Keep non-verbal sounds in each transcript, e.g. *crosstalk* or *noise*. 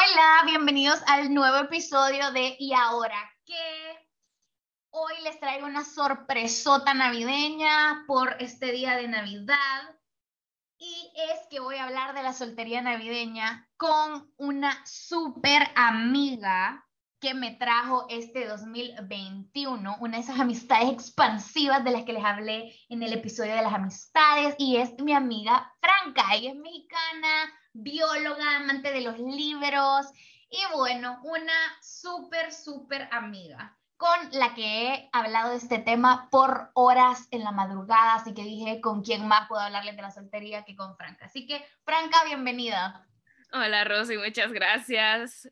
Hola, bienvenidos al nuevo episodio de ¿Y ahora qué? Hoy les traigo una sorpresota navideña por este día de Navidad. Y es que voy a hablar de la soltería navideña con una súper amiga que me trajo este 2021, una de esas amistades expansivas de las que les hablé en el episodio de las amistades, y es mi amiga Franca. Ella es mexicana, bióloga, amante de los libros, y bueno, una súper, súper amiga con la que he hablado de este tema por horas en la madrugada, así que dije con quién más puedo hablarles de la soltería que con Franca. Así que, Franca, bienvenida. Hola, Rosy, muchas gracias.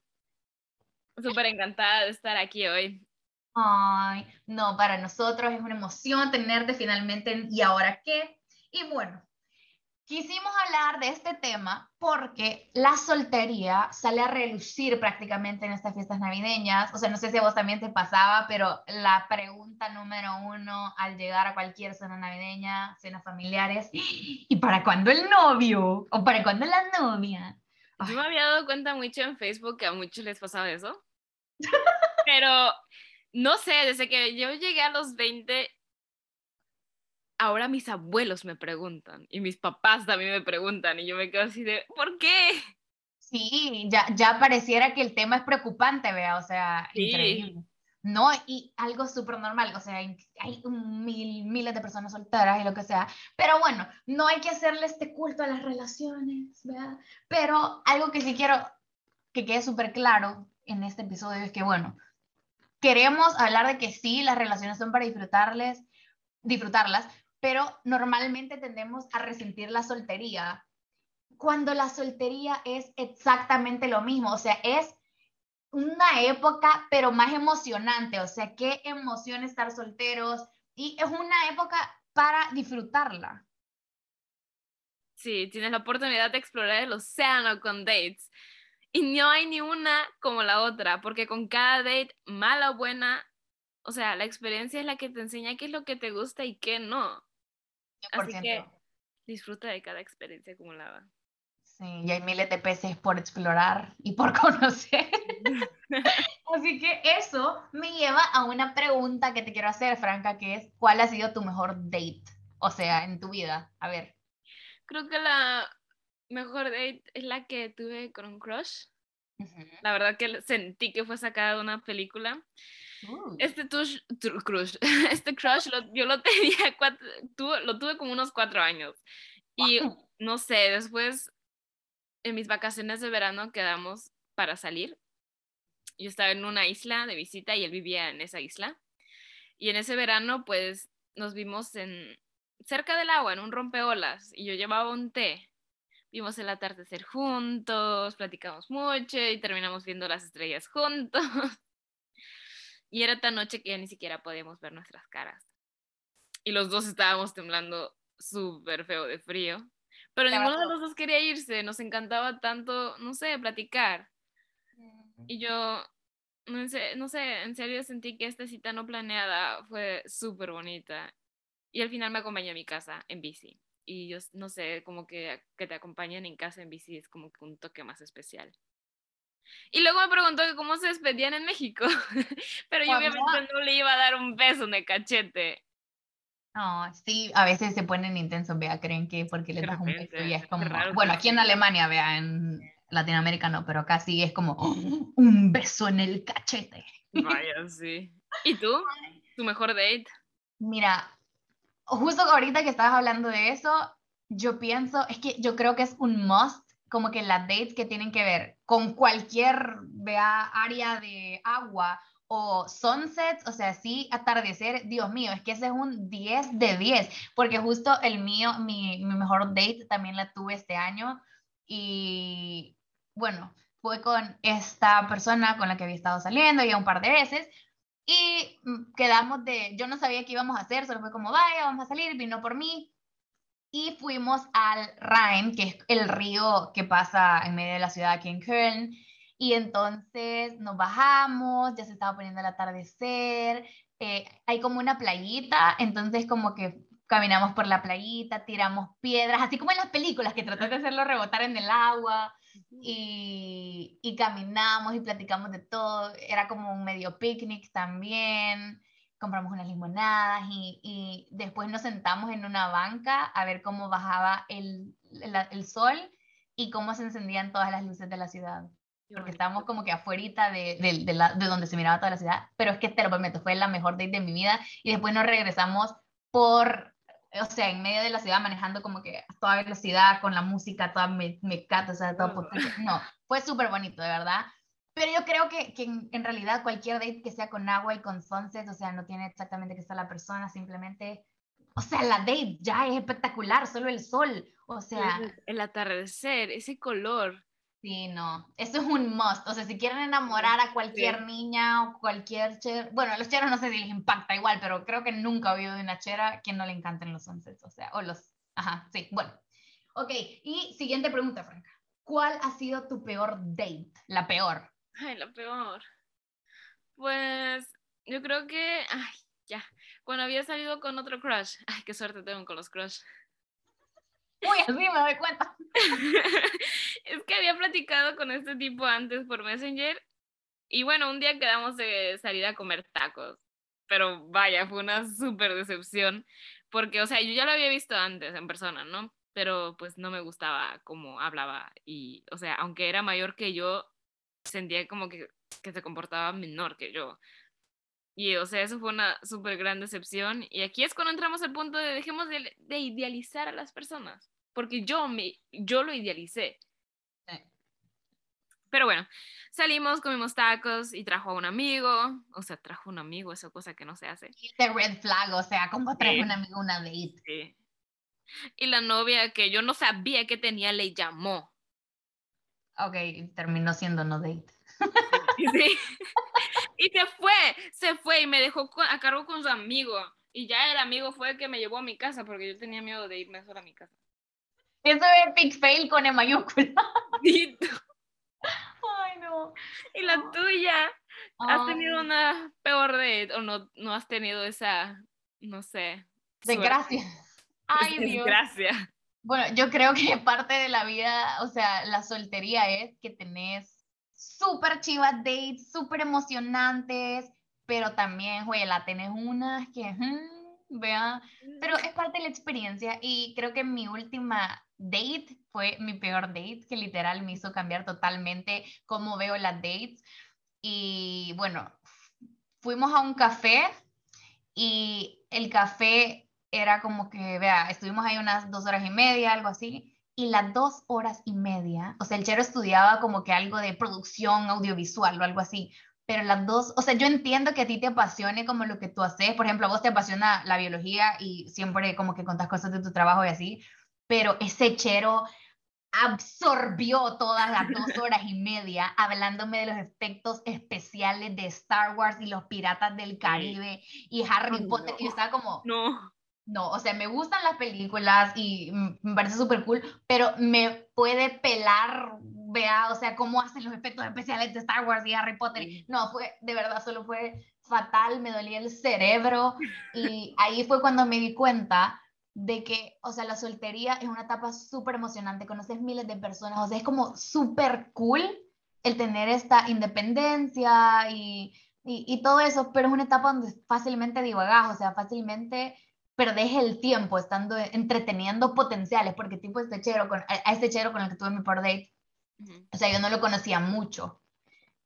Súper encantada de estar aquí hoy. Ay, no, para nosotros es una emoción tenerte finalmente en ¿Y ahora qué? Y bueno, quisimos hablar de este tema porque la soltería sale a relucir prácticamente en estas fiestas navideñas. O sea, no sé si a vos también te pasaba, pero la pregunta número uno al llegar a cualquier cena navideña, cenas familiares, *gasps* ¿y para cuándo el novio? ¿O para cuándo la novia? Yo me había dado cuenta mucho en Facebook que a muchos les pasaba eso. Pero no sé, desde que yo llegué a los 20, ahora mis abuelos me preguntan y mis papás también me preguntan y yo me quedo así de, ¿por qué? Sí, ya, ya pareciera que el tema es preocupante, vea, o sea, increíble. No, y algo súper normal, o sea, hay, mil, miles de personas solteras y lo que sea, pero bueno, no hay que hacerle este culto a las relaciones, ¿verdad? Pero algo que sí quiero que quede súper claro en este episodio es que, bueno, queremos hablar de que sí, las relaciones son para disfrutarles, disfrutarlas, pero normalmente tendemos a resentir la soltería cuando la soltería es exactamente lo mismo, o sea, es una época, pero más emocionante, o sea, qué emoción estar solteros y es una época para disfrutarla. Sí, tienes la oportunidad de explorar el océano con dates. Y no hay ni una como la otra, porque con cada date, mala o buena, o sea, la experiencia es la que te enseña qué es lo que te gusta y qué no. Así que disfruta de cada experiencia acumulada. Sí, y hay miles de peces por explorar y por *laughs* conocer. *laughs* Así que eso me lleva a una pregunta que te quiero hacer, Franca, que es, ¿cuál ha sido tu mejor date? O sea, en tu vida. A ver. Creo que la mejor date es la que tuve con un crush. La verdad que sentí que fue sacada de una película. Uh. Este tush, crush, *laughs* este crush yo lo *laughs* tenía, cuatro, lo tuve como unos cuatro años. Y no sé, después en mis vacaciones de verano quedamos para salir. Yo estaba en una isla de visita y él vivía en esa isla. Y en ese verano, pues nos vimos en cerca del agua, en un rompeolas, y yo llevaba un té vimos el atardecer juntos, platicamos mucho y terminamos viendo las estrellas juntos. *laughs* y era tan noche que ya ni siquiera podíamos ver nuestras caras. Y los dos estábamos temblando súper feo de frío. Pero ninguno de los dos quería irse, nos encantaba tanto, no sé, platicar. Y yo, no sé, no sé, en serio sentí que esta cita no planeada fue súper bonita. Y al final me acompañó a mi casa en bici y yo no sé, como que, que te acompañan en casa en bici es como que un toque más especial. Y luego me preguntó que cómo se despedían en México, *laughs* pero yo obviamente no le iba a dar un beso en el cachete. No, sí, a veces se ponen intensos, vea, creen que porque le das un beso y es como, bueno, aquí en Alemania, vea, en Latinoamérica no, pero acá sí es como ¡oh! *gasps* un beso en el cachete. Vaya, *laughs* sí. ¿Y tú? ¿Tu mejor date? Mira, justo ahorita que estabas hablando de eso, yo pienso, es que yo creo que es un must, como que las dates que tienen que ver con cualquier vea, área de agua o sunsets, o sea, sí, atardecer, Dios mío, es que ese es un 10 de 10, porque justo el mío, mi, mi mejor date también la tuve este año y bueno, fue con esta persona con la que había estado saliendo ya un par de veces, y mm, quedamos de, yo no sabía qué íbamos a hacer, solo fue como, vaya, vamos a salir, vino por mí. Y fuimos al Rhein, que es el río que pasa en medio de la ciudad aquí en Köln. Y entonces nos bajamos, ya se estaba poniendo el atardecer, eh, hay como una playita, entonces como que caminamos por la playita, tiramos piedras, así como en las películas que tratas de hacerlo rebotar en el agua. y, y caminamos y platicamos de todo. Era como un medio picnic también. Compramos unas limonadas y, y después nos sentamos en una banca a ver cómo bajaba el, el, sol y cómo se encendían todas las luces de la ciudad. Porque estábamos como que afuera de, de, de, la, de donde se miraba toda la ciudad. Pero es que te lo prometo, fue la mejor date de mi vida. Y después nos regresamos por o sea, en medio de la ciudad manejando como que a toda velocidad con la música, toda me, me o sea, todo No, fue súper bonito, de verdad. Pero yo creo que, que en, realidad cualquier date que sea con agua y con sunset, o sea, no tiene exactamente que estar la persona, simplemente, o sea, la date ya es espectacular, solo el sol, o sea. El atardecer, ese color. Sí, no, eso es un must. O sea, si quieren enamorar a cualquier niña o cualquier chero, bueno, a los cheros no sé si les impacta igual, pero creo que nunca he oído de una chera que no le encanten los sunsets, o sea, o los, ajá, sí, bueno. Ok, y siguiente pregunta, Franca. ¿Cuál ha sido tu peor date? La peor. Ay, la peor. Pues yo creo que, ay, ya, cuando había salido con otro crush, ay, qué suerte tengo con los crush. Uy, así me doy cuenta. *laughs* es que había platicado con este tipo antes por Messenger y bueno, un día quedamos de salir a comer tacos, pero vaya, fue una súper decepción porque, o sea, yo ya lo había visto antes en persona, ¿no? Pero pues no me gustaba cómo hablaba y, o sea, aunque era mayor que yo, sentía como que, que se comportaba menor que yo. Y, o sea, eso fue una súper gran decepción. Y aquí es cuando entramos al punto de dejemos de, de idealizar a las personas. Porque yo, me, yo lo idealicé. Pero bueno, salimos, comimos tacos y trajo a un amigo. O sea, trajo un amigo, esa cosa que no se hace. Y este red flag, o sea, como trajo un amigo una date. Sí. Y la novia que yo no sabía que tenía le llamó. Ok, terminó siendo no date. *laughs* Sí. Y se fue, se fue y me dejó a cargo con su amigo. Y ya el amigo fue el que me llevó a mi casa porque yo tenía miedo de irme sola a mi casa. Eso es big fail con el mayúscula. *laughs* Ay, no. ¿Y la tuya? ¿Has tenido una peor de o no, no has tenido esa, no sé? Desgracia. Ay, *laughs* Dios. Desgracia. Bueno, yo creo que *laughs* parte de la vida, o sea, la soltería es que tenés súper chivas dates, súper emocionantes, pero también, güey, la tenés unas que, *laughs* vea, pero es parte de la experiencia y creo que mi última date fue mi peor date, que literal me hizo cambiar totalmente cómo veo las dates. Y bueno, fuimos a un café y el café era como que, vea, estuvimos ahí unas dos horas y media, algo así, y las dos horas y media, o sea, el chero estudiaba como que algo de producción audiovisual o algo así, pero las dos, o sea, yo entiendo que a ti te apasione como lo que tú haces, por ejemplo, a vos te apasiona la biología y siempre como que contas cosas de tu trabajo y así, pero ese chero absorbió todas las dos horas y media hablándome de los efectos especiales de Star Wars y los piratas del Caribe y Harry Potter, y yo estaba como, no no, o sea, me gustan las películas y me parece súper cool, pero me puede pelar, vea, o sea, cómo hacen los efectos especiales de Star Wars y Harry Potter. No, fue, de verdad, solo fue fatal, me dolía el cerebro y ahí fue cuando me di cuenta de que, o sea, la soltería es una etapa súper emocionante, conoces miles de personas, o sea, es como súper cool el tener esta independencia y, y, y todo eso, pero es una etapa donde fácilmente divagas, o sea, fácilmente perdés el tiempo estando entreteniendo potenciales, porque tipo este chero, con, a este chero con el que tuve mi por date, o sea, yo no lo conocía mucho.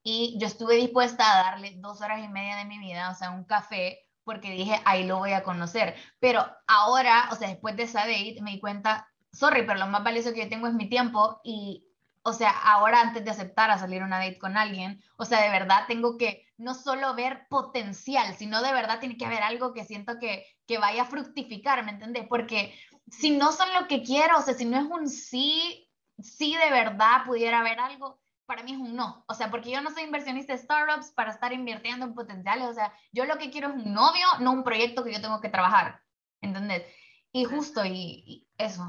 Y yo estuve dispuesta a darle dos horas y media de mi vida, o sea, un café, porque dije, ahí lo voy a conocer. Pero ahora, o sea, después de esa date, me di cuenta, sorry, pero lo más valioso que yo tengo es mi tiempo y o sea, ahora antes de aceptar a salir una date con alguien, o sea, de verdad tengo que no solo ver potencial, sino de verdad tiene que haber algo que siento que, que vaya a fructificar, ¿me entiendes? Porque si no son lo que quiero, o sea, si no es un sí, sí de verdad pudiera haber algo, para mí es un no. O sea, porque yo no soy inversionista de startups para estar invirtiendo en potenciales, o sea, yo lo que quiero es un novio, no un proyecto que yo tengo que trabajar, ¿entendés? Y justo, y, eso.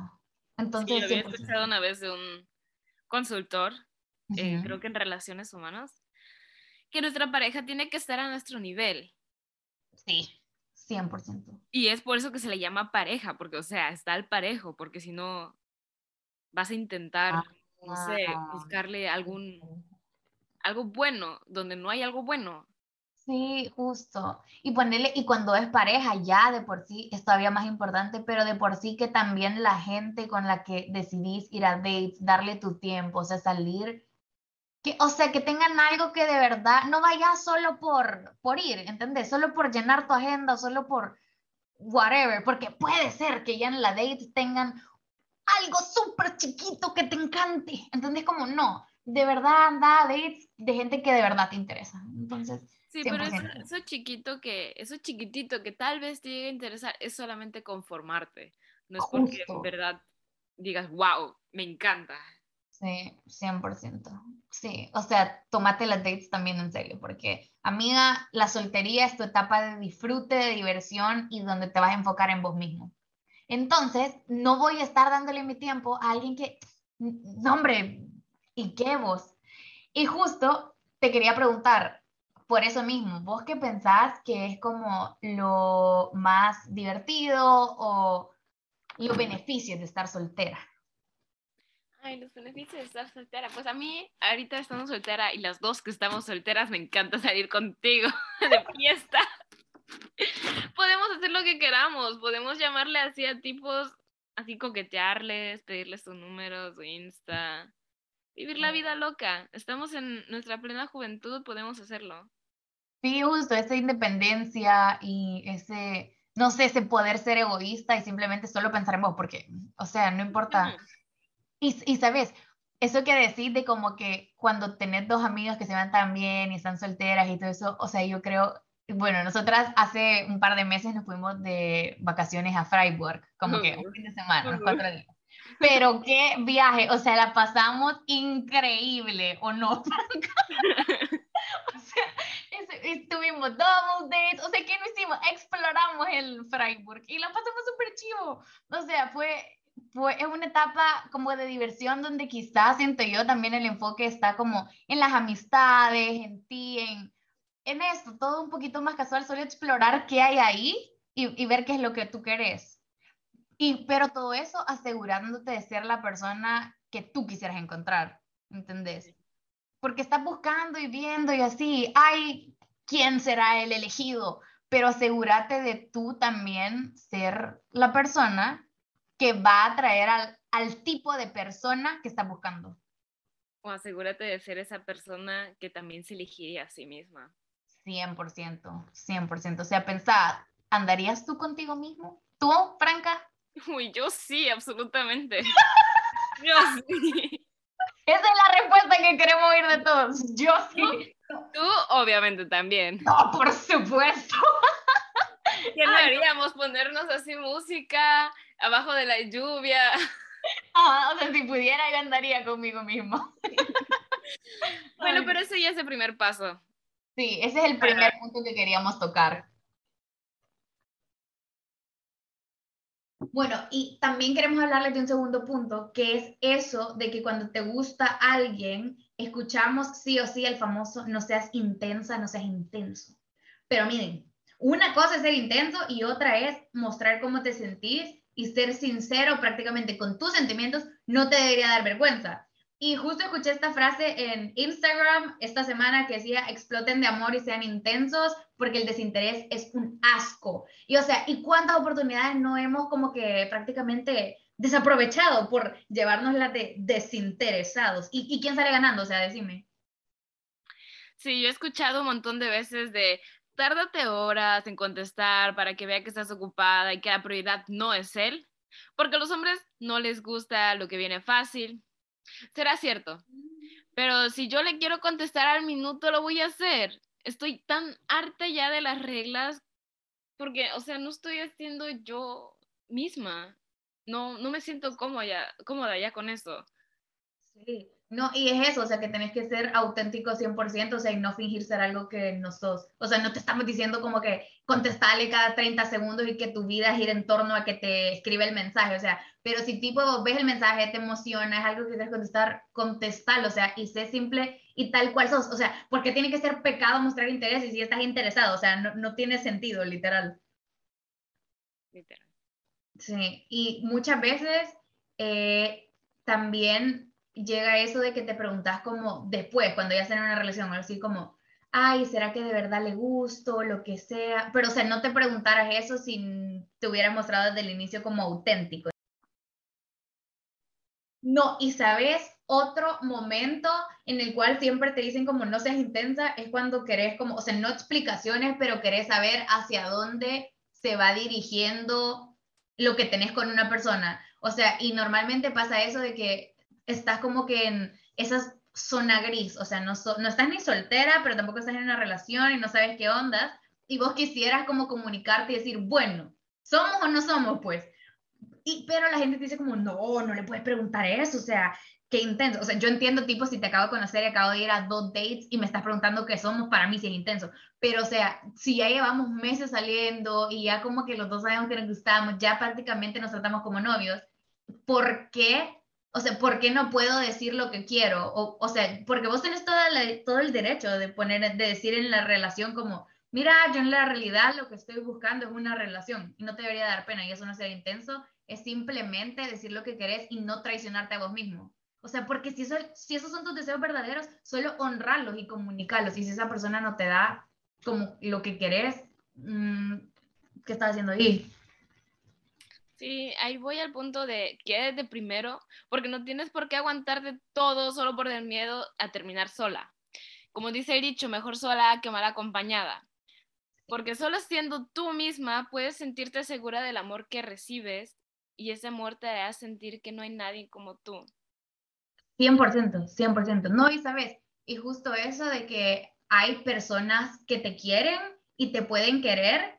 Entonces, sí, había escuchado una vez de un consultor, eh, creo que en relaciones humanas, que nuestra pareja tiene que estar a nuestro nivel. Sí, 100%. Y es por eso que se le llama pareja, porque, o sea, está al parejo, porque si no, vas a intentar no sé, ah, buscarle algún, algo bueno, donde no hay algo bueno. Sí, justo. Y ponerle, y cuando es pareja, ya de por sí es todavía más importante, pero de por sí que también la gente con la que decidís ir a dates, darle tu tiempo, o sea, salir, que, o sea, que tengan algo que de verdad no vaya solo por, por ir, ¿entendés? Solo por llenar tu agenda, solo por whatever, porque puede ser que ya en la date tengan algo súper chiquito que te encante, ¿entendés? Como no, de verdad anda a dates de gente que de verdad te interesa. Entonces, Sí, pero eso, chiquito que, eso chiquitito que tal vez te llegue a interesar es solamente conformarte. No es porque en verdad digas, wow, me encanta. Sí, 100%. Sí, o sea, tómate las dates también en serio, porque amiga, la soltería es tu etapa de disfrute, de diversión y donde te vas a enfocar en vos mismo. Entonces, no voy a estar dándole mi tiempo a alguien que, no hombre, ¿y qué vos? Y justo te quería preguntar, por eso mismo, ¿vos qué pensás que es como lo más divertido o los beneficios de estar soltera? Ay, los beneficios de estar soltera. Pues a mí, ahorita estamos soltera y las dos que estamos solteras, me encanta salir contigo *laughs* de fiesta. podemos hacer lo que queramos, podemos llamarle así a tipos, así coquetearles, pedirles su número, su Insta, vivir la vida loca. Estamos en nuestra plena juventud, podemos hacerlo. Sí, justo, esa independencia y ese, no sé, ese poder ser egoísta y simplemente solo pensar en vos, porque, o sea, no importa. Y, y sabes, eso que decir de como que cuando tenés dos amigos que se van tan bien y están solteras y todo eso, o sea, yo creo, bueno, nosotras hace un par de meses nos fuimos de vacaciones a Freiburg, como que un fin de semana, unos cuatro días. Pero qué viaje, o sea, la pasamos increíble, ¿o no, *laughs* o sea, estuvimos double dates, o sea, ¿qué no hicimos? Exploramos el Freiburg y la pasamos súper chivo. O sea, fue, fue es una etapa como de diversión donde quizás siento yo también el enfoque está como en las amistades, en ti, en, en esto, todo un poquito más casual, solo explorar qué hay ahí y, y ver qué es lo que tú querés. Y, pero todo eso asegurándote de ser la persona que tú quisieras encontrar, ¿entendés? Porque estás buscando y viendo y así, ay, quién será el elegido, pero asegúrate de tú también ser la persona que va a atraer al, al tipo de persona que estás buscando. O asegúrate de ser esa persona que también se elegiría a sí misma. 100%, 100%. O sea, pensá, ¿andarías tú contigo mismo? ¿Tú, Franca? Uy, yo sí, absolutamente. *laughs* yo sí. Esa es la respuesta que queremos oír de todos. Yo sí. Tú, obviamente, también. No, por supuesto. ¿Qué no haríamos? Ponernos así música abajo de la lluvia. Ah, o sea, si pudiera, yo andaría conmigo mismo. *laughs* bueno, pero ese ya es el primer paso. Sí, ese es el primer punto que queríamos tocar. Bueno, y también queremos hablarles de un segundo punto, que es eso de que cuando te gusta alguien, escuchamos sí o sí el famoso no seas intensa, no seas intenso. Pero miren, una cosa es ser intenso y otra es mostrar cómo te sentís y ser sincero prácticamente con tus sentimientos no te debería dar vergüenza. Y justo escuché esta frase en Instagram esta semana que decía, exploten de amor y sean intensos porque el desinterés es un asco. Y o sea, ¿y cuántas oportunidades no hemos como que prácticamente desaprovechado por llevarnos las de desinteresados? ¿Y, ¿Y quién sale ganando? O sea, decime. Sí, yo he escuchado un montón de veces de tárdate horas en contestar para que vea que estás ocupada y que la prioridad no es él, porque a los hombres no les gusta lo que viene fácil, Será cierto. Pero si yo le quiero contestar al minuto, lo voy a hacer. Estoy tan harta ya de las reglas porque, o sea, no estoy haciendo yo misma. No, no me siento cómoda ya, cómoda ya con eso. Sí, no, y es eso, o sea, que tenés que ser auténtico 100%, o sea, y no fingir ser algo que no sos. O sea, no te estamos diciendo como que contestale cada 30 segundos y que tu vida gire en torno a que te escribe el mensaje, o sea, pero si tipo ves el mensaje, te emociona, es algo que quieres contestar, contestalo, o sea, y sé simple y tal cual sos, o sea, porque tiene que ser pecado mostrar interés y si estás interesado, o sea, no, no tiene sentido, literal. Literal. Sí, y muchas veces eh, también llega eso de que te preguntas como después, cuando ya están en una relación, así como, ay, ¿será que de verdad le gusto? Lo que sea. Pero, o sea, no te preguntaras eso si te hubiera mostrado desde el inicio como auténtico. No, y sabes, otro momento en el cual siempre te dicen como no seas intensa es cuando querés como, o sea, no explicaciones, pero querés saber hacia dónde se va dirigiendo lo que tenés con una persona. O sea, y normalmente pasa eso de que estás como que en esas zona gris, o sea, no, no estás ni soltera, pero tampoco estás en una relación y no sabes qué onda, y vos quisieras como comunicarte y decir, bueno, ¿somos o no somos? Pues. Y, pero la gente te dice como, no, no le puedes preguntar eso, o sea, qué intenso. O sea, yo entiendo, tipo, si te acabo de conocer y acabo de ir a dos dates y me estás preguntando qué somos, para mí sí es intenso. Pero, o sea, si ya llevamos meses saliendo y ya como que los dos sabemos que nos gustamos, ya prácticamente nos tratamos como novios, ¿por qué o sea, ¿por qué no puedo decir lo que quiero? O, o sea, porque vos tenés toda todo el derecho de poner, de decir en la relación como, mira, yo en la realidad lo que estoy buscando es una relación y no te debería dar pena y eso no ser intenso, es simplemente decir lo que querés y no traicionarte a vos mismo. O sea, porque si, eso, si esos son tus deseos verdaderos, solo honrarlos y comunicarlos. Y si esa persona no te da como lo que querés, mm, ¿qué estás haciendo ahí? Sí, ahí voy al punto de quédate primero, porque no tienes por qué aguantar de todo solo por el miedo a terminar sola. Como dice el dicho, mejor sola que mal acompañada. Porque solo siendo tú misma puedes sentirte segura del amor que recibes y ese amor te hará sentir que no hay nadie como tú. 100%, 100%. No, y sabes, y justo eso de que hay personas que te quieren y te pueden querer,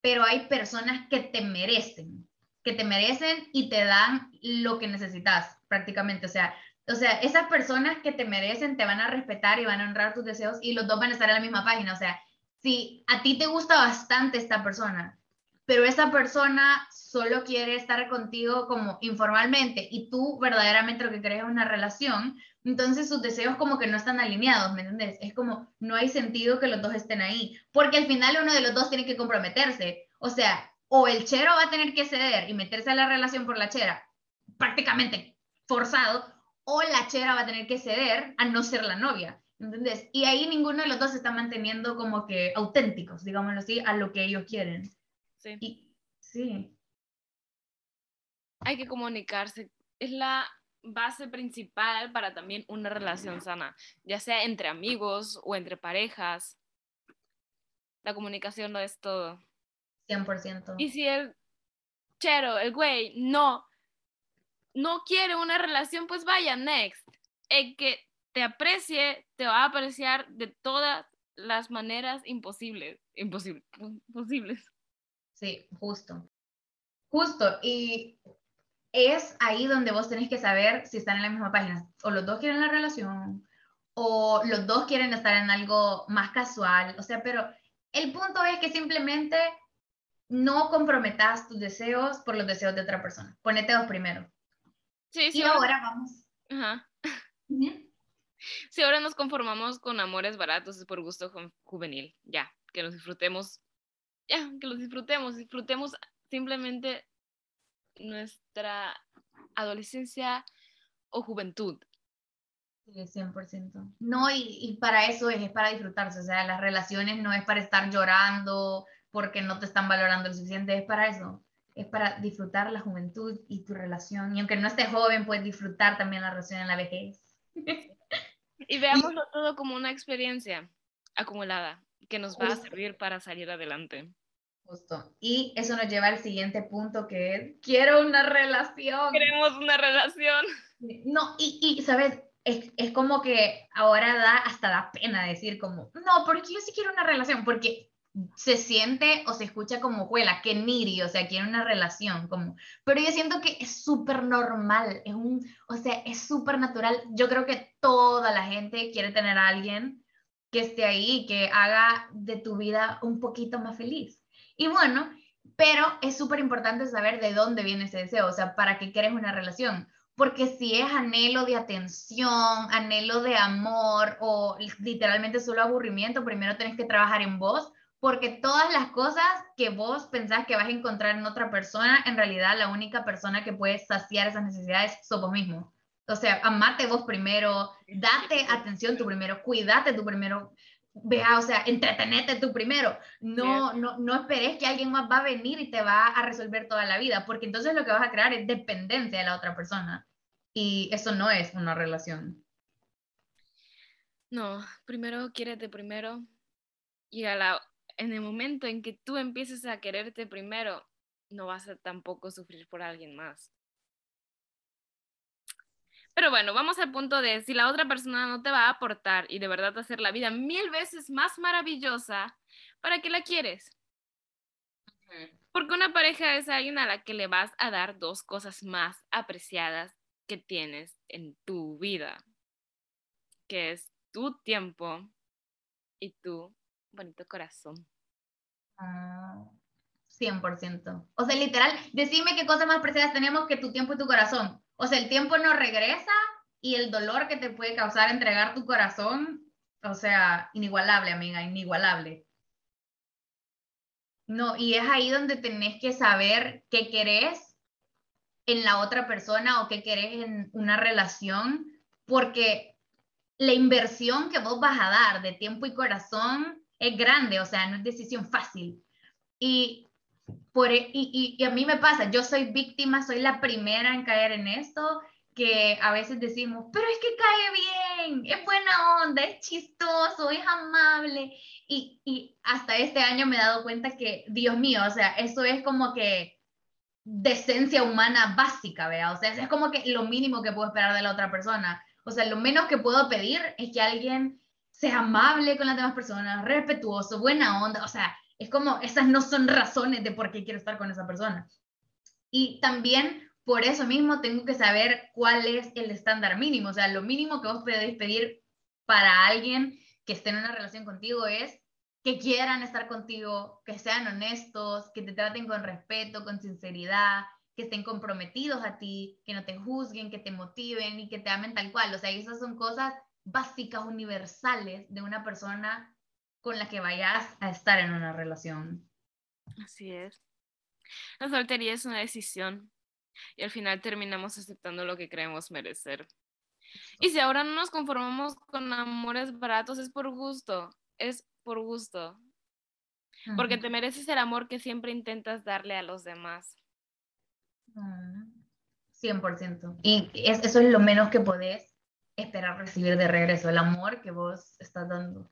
pero hay personas que te merecen que te merecen y te dan lo que necesitas prácticamente. O sea, o sea, esas personas que te merecen te van a respetar y van a honrar tus deseos y los dos van a estar en la misma página. O sea, si a ti te gusta bastante esta persona, pero esa persona solo quiere estar contigo como informalmente y tú verdaderamente lo que quieres es una relación, entonces sus deseos como que no están alineados, ¿me entiendes? Es como no hay sentido que los dos estén ahí, porque al final uno de los dos tiene que comprometerse. O sea, o el chero va a tener que ceder y meterse a la relación por la chera, prácticamente forzado, o la chera va a tener que ceder a no ser la novia. ¿Entendés? Y ahí ninguno de los dos se está manteniendo como que auténticos, digámoslo así, a lo que ellos quieren. Sí. sí. Hay que comunicarse. Es la base principal para también una relación sana, ya sea entre amigos o entre parejas. La comunicación no es todo. 100%. Y si el chero, el güey, no, no quiere una relación, pues vaya, next. El que te aprecie, te va a apreciar de todas las maneras imposibles. Imposibles. Posibles. Sí, justo. Justo. Y es ahí donde vos tenés que saber si están en la misma página. O los dos quieren la relación, o los dos quieren estar en algo más casual. O sea, pero el punto es que simplemente no comprometas tus deseos por los deseos de otra persona. Ponete dos primero. Sí, sí. Y ahora vamos. Ajá. Sí, ahora nos conformamos con amores baratos por gusto juvenil. Ya, que los disfrutemos. Ya, que los disfrutemos. Disfrutemos simplemente nuestra adolescencia o juventud. Sí, 100%. No, y, y para eso es, es para disfrutarse. O sea, las relaciones no es para estar llorando porque no te están valorando lo suficiente, es para eso, es para disfrutar la juventud y tu relación. Y aunque no estés joven, puedes disfrutar también la relación en la vejez. *laughs* Y veámoslo todo como una experiencia acumulada que nos va a servir para salir adelante. Justo. Y eso nos lleva al siguiente punto que es, quiero una relación. Queremos una relación. No, y, y sabes, es, es, como que ahora da, hasta da pena decir como, no, porque yo sí quiero una relación, porque se siente o se escucha como juela, que niri, o sea, quiere una relación, como, pero yo siento que es súper normal, es un, o sea, es súper natural. Yo creo que toda la gente quiere tener a alguien que esté ahí, que haga de tu vida un poquito más feliz. Y bueno, pero es súper importante saber de dónde viene ese deseo, o sea, para qué quieres una relación. Porque si es anhelo de atención, anhelo de amor o literalmente solo aburrimiento, primero tienes que trabajar en vos porque todas las cosas que vos pensás que vas a encontrar en otra persona, en realidad la única persona que puede saciar esas necesidades sos vos mismo. O sea, amate vos primero, date atención tú primero, cuídate tú primero, vea, o sea, entretenete tú primero. No, no, no esperes que alguien más va a venir y te va a resolver toda la vida, porque entonces lo que vas a crear es dependencia de la otra persona. Y eso no es una relación. No, primero quiérete primero y a la, en el momento en que tú empieces a quererte primero, no vas a tampoco sufrir por alguien más. Pero bueno, vamos al punto de si la otra persona no te va a aportar y de verdad hacer la vida mil veces más maravillosa, ¿para qué la quieres? Porque una pareja es alguien a la que le vas a dar dos cosas más apreciadas que tienes en tu vida, que es tu tiempo y tu bonito corazón. 100%. Ah, o sea, literal, decime qué cosas más preciadas tenemos que tu tiempo y tu corazón. O sea, el tiempo no regresa y el dolor que te puede causar entregar tu corazón, o sea, inigualable, amiga, inigualable. No, y es ahí donde tenés que saber qué querés en la otra persona o qué querés en una relación, porque la inversión que vos vas a dar de tiempo y corazón es grande, o sea, no es decisión fácil. Y, por, e, y, y, a mí me pasa, yo soy víctima, soy la primera en caer en esto, que a veces decimos, pero es que cae bien, es buena onda, es chistoso, es amable. Y, y hasta este año me he dado cuenta que, Dios mío, o sea, eso es como que decencia humana básica, vea, o sea, es como que lo mínimo que puedo esperar de la otra persona. O sea, lo menos que puedo pedir es que alguien sea amable con las demás personas, respetuoso, buena onda, o sea, es como, esas no son razones de por qué quiero estar con esa persona. Y también por eso mismo tengo que saber cuál es el estándar mínimo, o sea, lo mínimo que vos podéis pedir para alguien que esté en una relación contigo es que quieran estar contigo, que sean honestos, que te traten con respeto, con sinceridad, que estén comprometidos a ti, que no te juzguen, que te motiven y que te amen tal cual. O sea, esas son cosas básicas, universales de una persona con la que vayas a estar en una relación. Así es. La soltería es una decisión y al final terminamos aceptando lo que creemos merecer. Y si ahora no nos conformamos con amores baratos, es por gusto, es por gusto. Porque te mereces el amor que siempre intentas darle a los demás. 100%. Y eso es lo menos que podés esperar recibir de regreso, el amor que vos estás dando.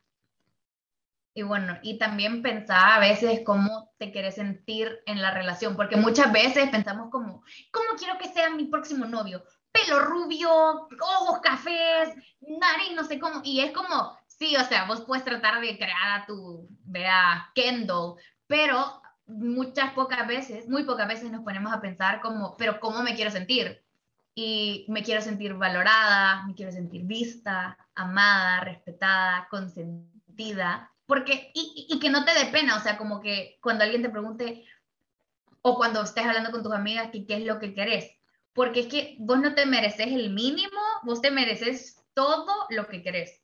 Y bueno, y también pensar a veces cómo te quieres sentir en la relación, porque muchas veces pensamos como, ¿cómo quiero que sea mi próximo novio? Pelo rubio, ojos cafés, nariz, no sé cómo. Y es como, sí, o sea, vos puedes tratar de crear a tu, vea, Kendall, pero muchas pocas veces, muy pocas veces nos ponemos a pensar como, pero ¿cómo me quiero sentir? Y me quiero sentir valorada, me quiero sentir vista, amada, respetada, consentida, porque, y, y, que no te dé pena, o sea, como que cuando alguien te pregunte, o cuando estés hablando con tus amigas, que qué es lo que querés, porque es que vos no te mereces el mínimo, vos te mereces todo lo que querés.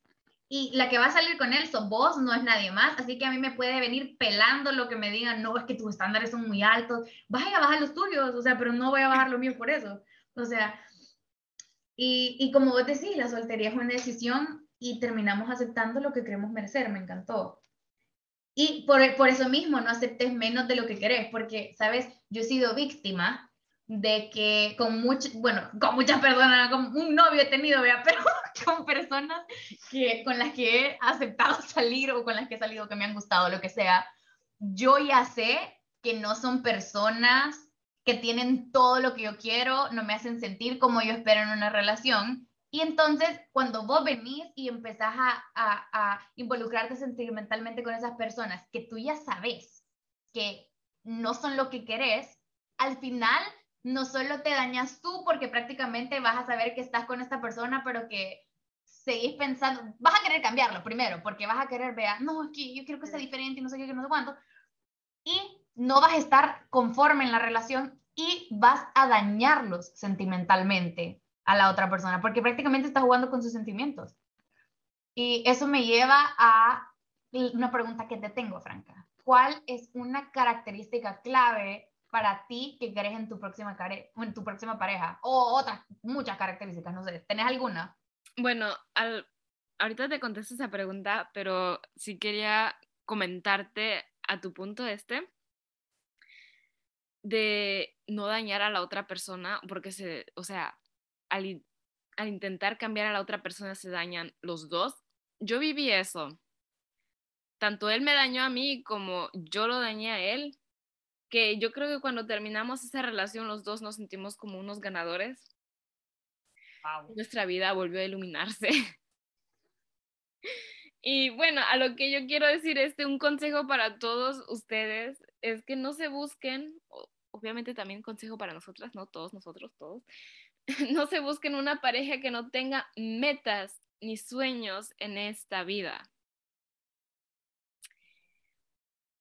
Y la que va a salir con él sos vos, no es nadie más, así que a mí me puede venir pelando lo que me digan, no, es que tus estándares son muy altos, vaya a bajar los tuyos, o sea, pero no voy a bajar lo mío por eso. O sea, y, y como vos decís, la soltería es una decisión y terminamos aceptando lo que queremos merecer, me encantó. Y por, por eso mismo no aceptes menos de lo que querés, porque, ¿sabes? Yo he sido víctima de que con muchas, bueno, con muchas personas, con un novio he tenido, vea, *laughs* pero con personas que, con las que he aceptado *laughs* salir o con las que he salido que me han gustado, lo que sea, yo ya sé que no son personas que tienen todo lo que yo quiero, no me hacen sentir como yo espero en una relación. Y entonces, cuando vos venís y empezás a, a, involucrarte sentimentalmente con esas personas que tú ya sabes que no son lo que querés, al final no solo te dañas tú porque prácticamente vas a saber que estás con esta persona, pero que seguís pensando, vas a querer cambiarlo primero, porque vas a querer ver, no, es que yo quiero que sea diferente y no sé qué, no sé cuánto. Y no vas a estar conforme en la relación y vas a dañarlos sentimentalmente a la otra persona, porque prácticamente estás jugando con sus sentimientos. Y eso me lleva a una pregunta que te tengo, Franca. ¿Cuál es una característica clave para ti que querés en tu próxima, en tu próxima pareja? O otras, muchas características, no sé. ¿Tenés alguna? Bueno, al, ahorita te contesto esa pregunta, pero sí quería comentarte a tu punto este de no dañar a la otra persona, porque se, o sea, al, al intentar cambiar a la otra persona se dañan los dos. Yo viví eso. Tanto él me dañó a mí como yo lo dañé a él, que yo creo que cuando terminamos esa relación los dos nos sentimos como unos ganadores. Nuestra vida volvió a iluminarse. *laughs* y bueno, a lo que yo quiero decir, este, un consejo para todos ustedes es que no se busquen, obviamente también consejo para nosotras, no todos nosotros, todos, *laughs* no se busquen una pareja que no tenga metas ni sueños en esta vida.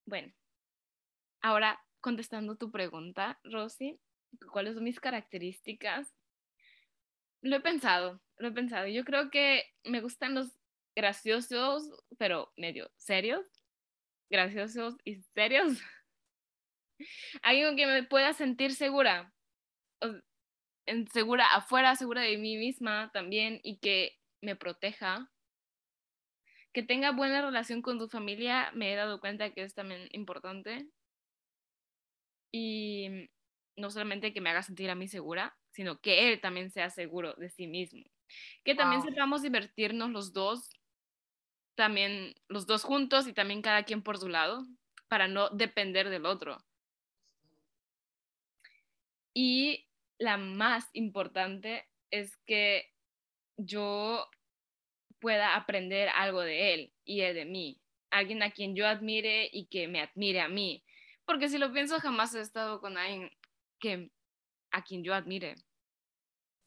Bueno, ahora contestando tu pregunta, Rosy, ¿cuáles son mis características? Lo he pensado, lo he pensado. Yo creo que me gustan los graciosos, pero medio serios. Graciosos y serios. *laughs* *laughs* Alguien que me pueda sentir segura. Segura afuera, segura de mí misma también y que me proteja. Que tenga buena relación con tu familia, me he dado cuenta que es también importante. Y no solamente que me haga sentir a mí segura, sino que él también sea seguro de sí mismo. Que también sepamos divertirnos los dos, también los dos juntos y también cada quien por su lado, para no depender del otro. Y la más importante es que yo pueda aprender algo de él y él de mí. Alguien a quien yo admire y que me admire a mí. Porque si lo pienso, jamás he estado con alguien que a quien yo admire.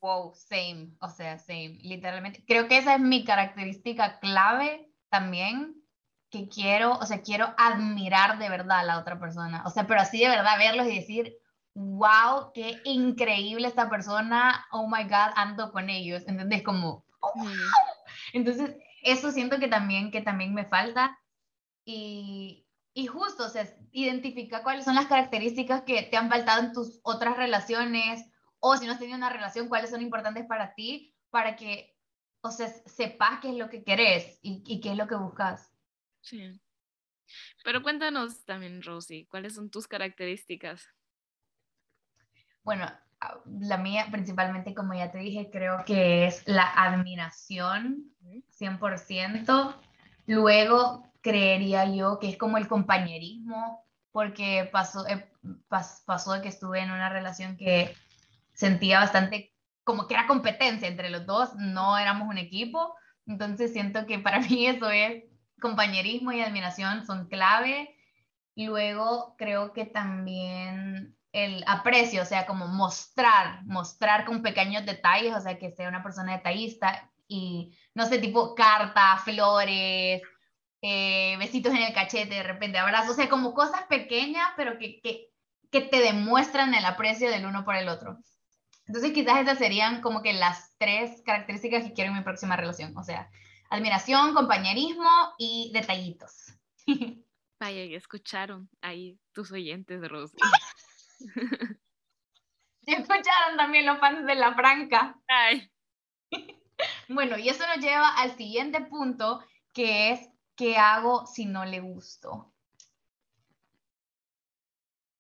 Wow, same, o sea, same, literalmente. Creo que esa es mi característica clave también, que quiero, o sea, quiero admirar de verdad a la otra persona, o sea, pero así de verdad verlos y decir, wow, qué increíble esta persona, oh my God, ando con ellos, ¿entendés? Como, oh, Entonces, eso siento que también, que también me falta y, y justo, o sea, identifica cuáles son las características que te han faltado en tus otras relaciones o si no has tenido una relación, cuáles son importantes para ti, para que, o sea, sepas qué es lo que querés y, y qué es lo que buscas. Sí. Pero cuéntanos también, Rosy, ¿cuáles son tus características? Bueno, la mía principalmente, como ya te dije, creo que es la admiración, 100%. Luego, creería yo que es como el compañerismo, porque pasó, eh, pasó de que estuve en una relación que sentía bastante como que era competencia entre los dos, no éramos un equipo, entonces siento que para *laughs* mí eso es compañerismo y admiración son clave. Luego creo que también el aprecio, o sea, como mostrar, mostrar con pequeños detalles, o sea, que sea una persona detallista y no sé, tipo carta, flores, eh, besitos en el cachete, de repente abrazos, o sea, como cosas pequeñas, pero que, que, que te demuestran el aprecio del uno por el otro. Entonces quizás esas serían como que las tres características que quiero en mi próxima relación. O sea, admiración, compañerismo y detallitos. *laughs* Vaya, ya escucharon ahí tus oyentes, Rosy. *laughs* *laughs* Ya escucharon también los fans de La Franca. Ay. *laughs* Bueno, y eso nos lleva al siguiente punto, que es ¿qué hago si no le gusto?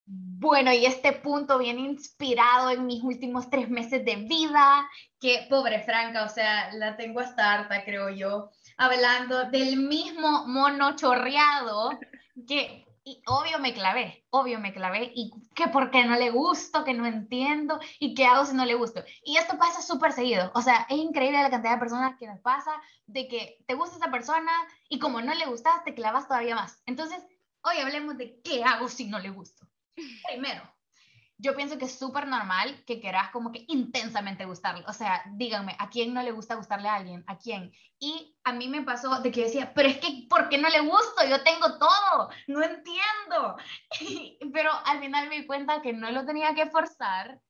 Bueno, y este punto viene inspirado en mis últimos tres meses de vida, que pobre Franca, o sea, la tengo hasta harta, creo yo, hablando del mismo mono chorreado, que y obvio me clavé, obvio me clavé, y que porque no le gusto, que no entiendo, y qué hago si no le gusto. Y esto pasa súper seguido, o sea, es increíble la cantidad de personas que nos pasa, de que te gusta esa persona, y como no le gustas, te clavas todavía más. Entonces, hoy hablemos de qué hago si no le gusto. *laughs* Primero, yo pienso que es súper normal que quieras como que intensamente gustarle. O sea, díganme, ¿a quién no le gusta gustarle a alguien? ¿A quién? Y a mí me pasó de que decía, pero es que, ¿por qué no le gusto? Yo tengo todo, no entiendo. *laughs* pero al final me di cuenta que no lo tenía que forzar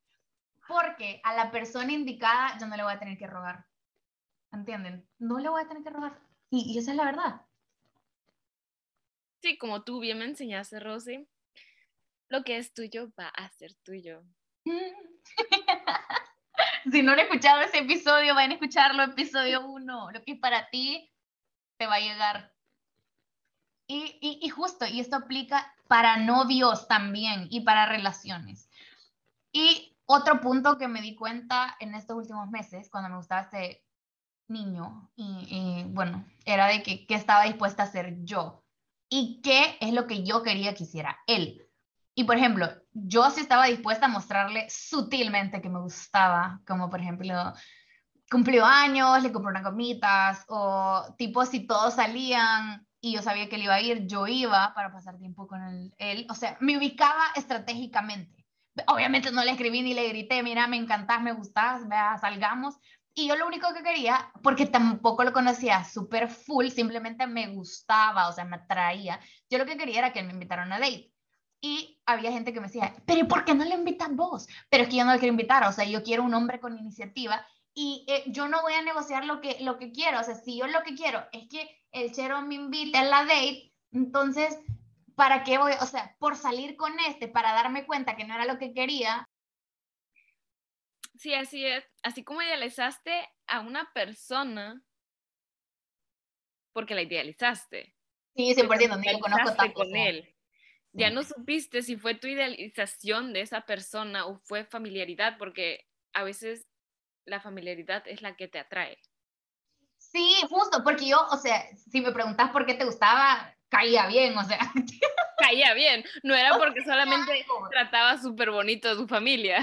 porque a la persona indicada yo no le voy a tener que rogar. ¿Entienden? No le voy a tener que rogar. Y, y esa es la verdad. Sí, como tú bien me enseñaste, Rosy, Lo que es tuyo va a ser tuyo. *laughs* si no han escuchado ese episodio, vayan a escucharlo, episodio 1. Lo que es para ti te va a llegar. Y, y, justo, y esto aplica para novios también y para relaciones. Y otro punto que me di cuenta en estos últimos meses, cuando me gustaba este niño, y, bueno, era de que, qué estaba dispuesta a hacer yo y qué es lo que yo quería que hiciera él. Y por ejemplo, yo sí estaba dispuesta a mostrarle sutilmente que me gustaba, como por ejemplo, cumplió años, le compré unas gomitas, o tipo si todos salían y yo sabía que él iba a ir, yo iba para pasar tiempo con él, o sea, me ubicaba estratégicamente. Obviamente no le escribí ni le grité, mira, me encantás, me gustás, vea, salgamos. Y yo lo único que quería, porque tampoco lo conocía súper full, simplemente me gustaba, o sea, me atraía. Yo lo que quería era que me invitara a date. Y había gente que me decía, pero ¿por qué no le invitas vos? Pero es que yo no le quiero invitar, o sea, yo quiero un hombre con iniciativa y eh, yo no voy a negociar lo que, lo que quiero, o sea, si yo lo que quiero es que el chero me invite a la date, entonces, ¿para qué voy? O sea, por salir con este, para darme cuenta que no era lo que quería. Sí, así es. Así como idealizaste a una persona, porque la idealizaste. Sí, 100%, ni lo conozco tanto. con él. Ya no supiste si fue tu idealización de esa persona o fue familiaridad, porque a veces la familiaridad es la que te atrae. Sí, justo, porque yo, o sea, si me preguntas por qué te gustaba, caía bien, o sea. *laughs* Caía bien, no era porque solamente trataba súper bonito a su familia.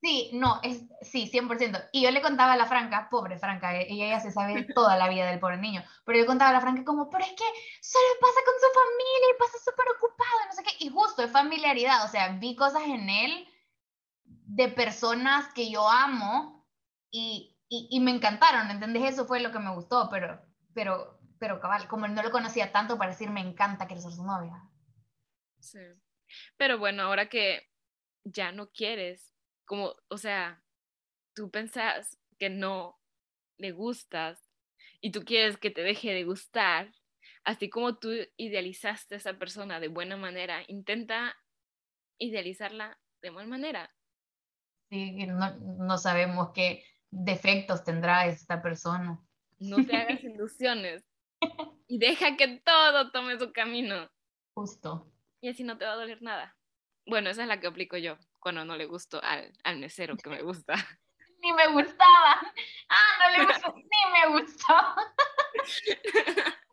Sí, no, es, sí, 100%. Y yo le contaba a la Franca, pobre Franca, e, ella ya se sabe *laughs* toda la vida del pobre niño, pero yo contaba a la Franca como, pero es que solo pasa con su familia y pasa súper ocupado, no sé qué, y justo es familiaridad, o sea, vi cosas en él de personas que yo amo y, y, me encantaron, ¿entendés? Eso fue lo que me gustó, pero, pero, pero cabal, como no lo conocía tanto para decir me encanta que ser su novia. Sí. Pero bueno, ahora que ya no quieres, como, o sea, tú pensás que no le gustas y tú quieres que te deje de gustar, así como tú idealizaste a esa persona de buena manera, intenta idealizarla de buena manera. Sí, no, no sabemos qué defectos tendrá esta persona. No te hagas *laughs* ilusiones y deja que todo tome su camino. Justo. Y así no te va a doler nada. Bueno, esa es la que aplico yo cuando no le gusto al, al mesero que me gusta. *laughs* Ni me gustaba. Ah, no le gustó. *laughs* Ni me gustó. *laughs*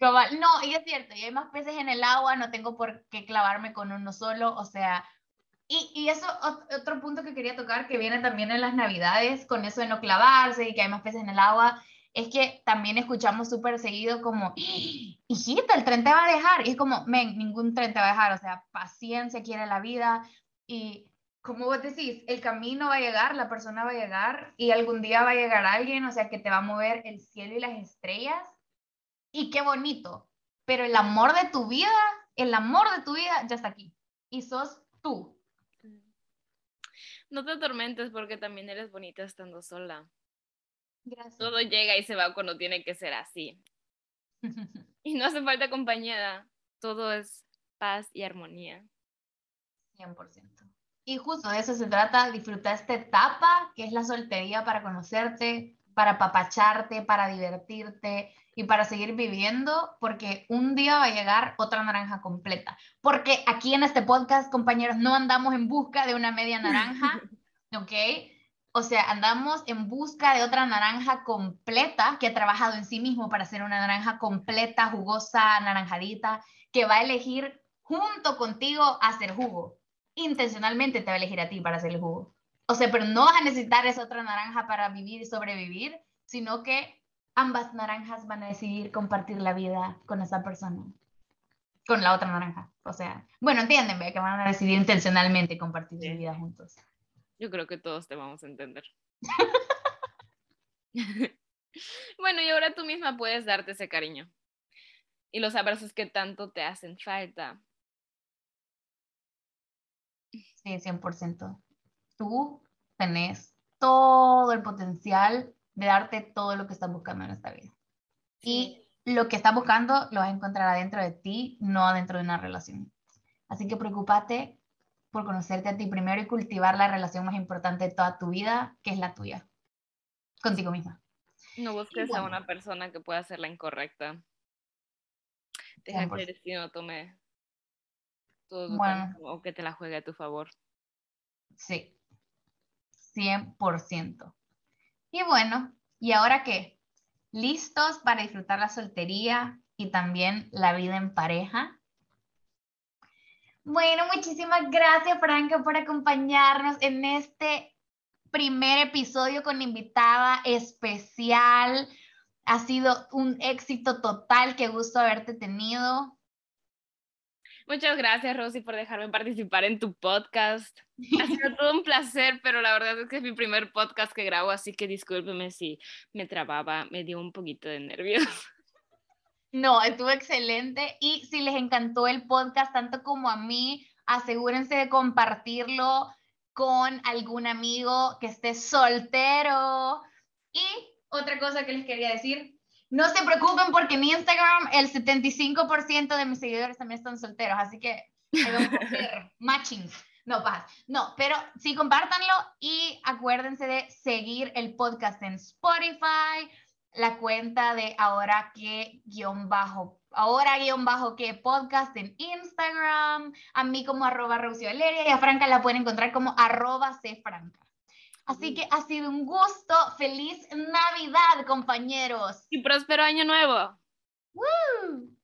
No, y es cierto, y hay más peces en el agua, no tengo por qué clavarme con uno solo, o sea, y, y, eso, otro punto que quería tocar, que viene también en las navidades, con eso de no clavarse y que hay más peces en el agua, es que también escuchamos súper seguido como, ¡Ah! hijita, el tren te va a dejar. Y es como, men, ningún tren te va a dejar, o sea, paciencia quiere la vida. Y como vos decís, el camino va a llegar, la persona va a llegar y algún día va a llegar alguien, o sea, que te va a mover el cielo y las estrellas. Y qué bonito. Pero el amor de tu vida, el amor de tu vida ya está aquí. Y sos tú. No te atormentes porque también eres bonita estando sola. Gracias. Todo llega y se va cuando tiene que ser así. *laughs* y no hace falta compañía, todo es paz y armonía. 100%. Y justo de eso se trata, disfrutar esta etapa que es la soltería para conocerte, para papacharte, para divertirte y para seguir viviendo, porque un día va a llegar otra naranja completa. Porque aquí en este podcast, compañeros, no andamos en busca de una media naranja, *laughs* ¿ok? O sea, andamos en busca de otra naranja completa que ha trabajado en sí mismo para ser una naranja completa, jugosa, naranjadita, que va a elegir junto contigo hacer jugo. Intencionalmente te va a elegir a ti para hacer el jugo. O sea, pero no vas a necesitar esa otra naranja para vivir y sobrevivir, sino que ambas naranjas van a decidir compartir la vida con esa persona, con la otra naranja. O sea, bueno, entienden, que van a decidir intencionalmente compartir su vida juntos. Yo creo que todos te vamos a entender. *laughs* bueno, y ahora tú misma puedes darte ese cariño y los abrazos que tanto te hacen falta. Sí, 100%. Tú tenés todo el potencial de darte todo lo que estás buscando en esta vida. Y lo que estás buscando lo vas a encontrar adentro de ti, no adentro de una relación. Así que preocúpate por conocerte a ti primero y cultivar la relación más importante de toda tu vida, que es la tuya, contigo misma. No busques a una persona que pueda ser la incorrecta. Deja que el destino tome todo bueno. o que te la juegue a tu favor. Sí, 100%. Y bueno, ¿y ahora qué? ¿Listos para disfrutar la soltería y también la vida en pareja? Bueno, muchísimas gracias, Franca, por acompañarnos en este primer episodio con invitada especial. Ha sido un éxito total, qué gusto haberte tenido. Muchas gracias, Rosy, por dejarme participar en tu podcast. Ha sido *laughs* todo un placer, pero la verdad es que es mi primer podcast que grabo, así que discúlpeme si me trababa, me dio un poquito de nervios. No, estuvo excelente y si les encantó el podcast tanto como a mí, asegúrense de compartirlo con algún amigo que esté soltero. Y otra cosa que les quería decir, no se preocupen porque en Instagram el 75% de mis seguidores también están solteros, así que vamos a hacer *laughs* matching. No, pasa. No, pero sí compártanlo y acuérdense de seguir el podcast en Spotify, la cuenta de ahora que guion bajo, ahora guion bajo que podcast en Instagram, a mí como arroba Valeria y a Franca la pueden encontrar como arroba Franca. Así que ha sido un gusto. Feliz Navidad, compañeros. Y próspero año nuevo. ¡Woo!